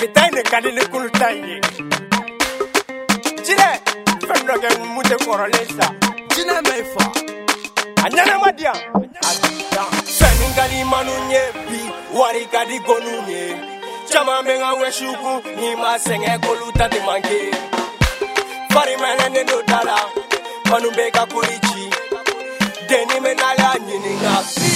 bitane kalili kulutanye cine fɛn dɔ kɛ mun tɛ kɔrɔlen sa jinɛ mɛ fa a ɲɛnama diya a dan fɛnnin ka di manu ye bi wari ka di gonu ye caman bɛ n ka wɛsukun n'i ma sɛgɛn k'olu ta tɛ man kɛ fari mɛnɛnen do da la manu bɛ ka kori ci denni bɛ n'ale y'a ɲininka bi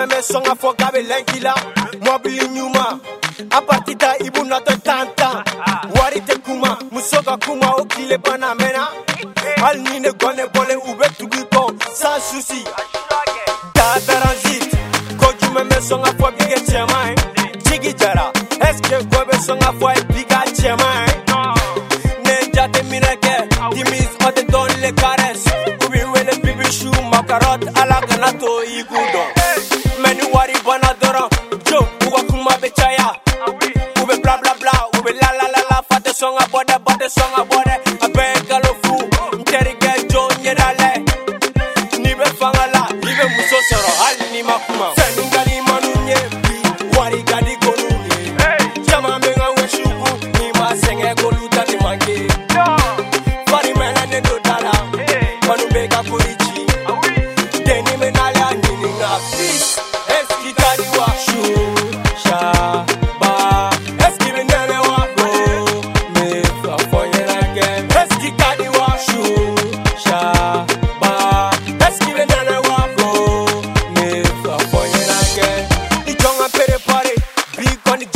meme sɔngɔ fɔ gabe lɛnkila mɔbili ɲuman aparti ta i b'u natɔ tan tan wari tɛ kuma muso ka kuma o tile bana mɛnna hali ni ne gɔnɛ bɔlen u bɛ tugu i kɔ sans souci tataranzit ko jumɛn bɛ sɔn ka fɔ bi kɛ cɛman ye jigi jara ɛsike gɔ bɛ sɔn ka fɔ a ye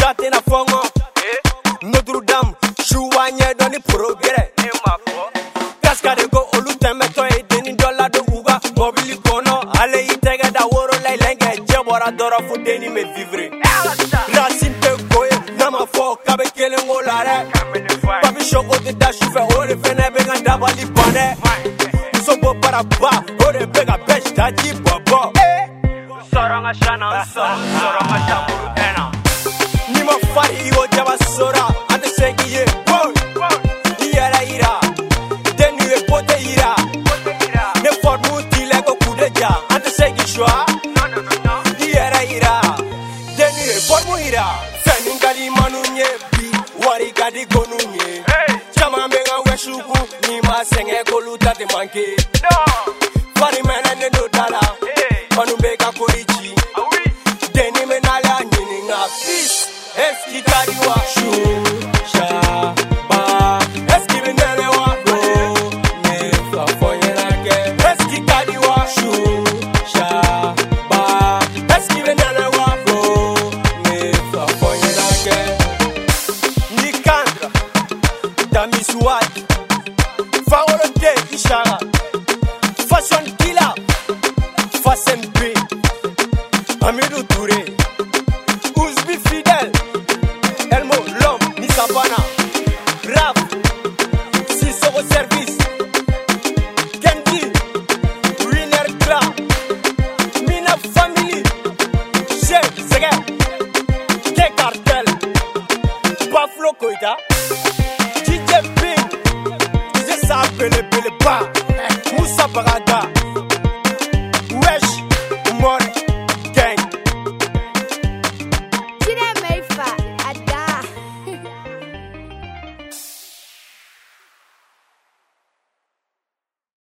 jate na fɔngɔ eh? nodurudam suwanye dɔni porogɛrɛ kaska eh, de ko olu tɛmɛtɔ ye denni dɔ ladon u ka mɔbili kɔnɔ ale y'i tɛgɛ da woro eh, la ilɛnkɛ jɛ bɔra dɔrɔ fo denni bɛ vivire rasin tɛ ko ye n'a ma fɔ k'a bɛ kelen ko la dɛ papi sɔ o tɛ da sufɛ o de fɛnɛ bɛ ka dabali ban dɛ muso bɔ baraba o de bɛ ka bɛɛ si daji bɔ bɔ sɔrɔ n ka sa na n sɔrɔ sɔrɔ n ka samuru fariwo jabasora atesegiye niyarayira denuye poteyira ne formu tilego kudeja atesegisa niyarayira denuye formuyira fenungalimanuye bi warigadigonuye camambengawesuku ni masenge kolutatemanke farimenene dodala manumbegakoi esquitaria Xuxa Ba esquivendele o agro Nessa fogueira que esquitaria Xuxa Ba esquivendele o agro Nessa fogueira que Nicandra Dami Suad Faorote Ishara Fashion Killer Fashion B Amiru Touré Des cartels, Buffalo Koita, DJ Pink, DJ Sabele Beleba, Moussa Barada.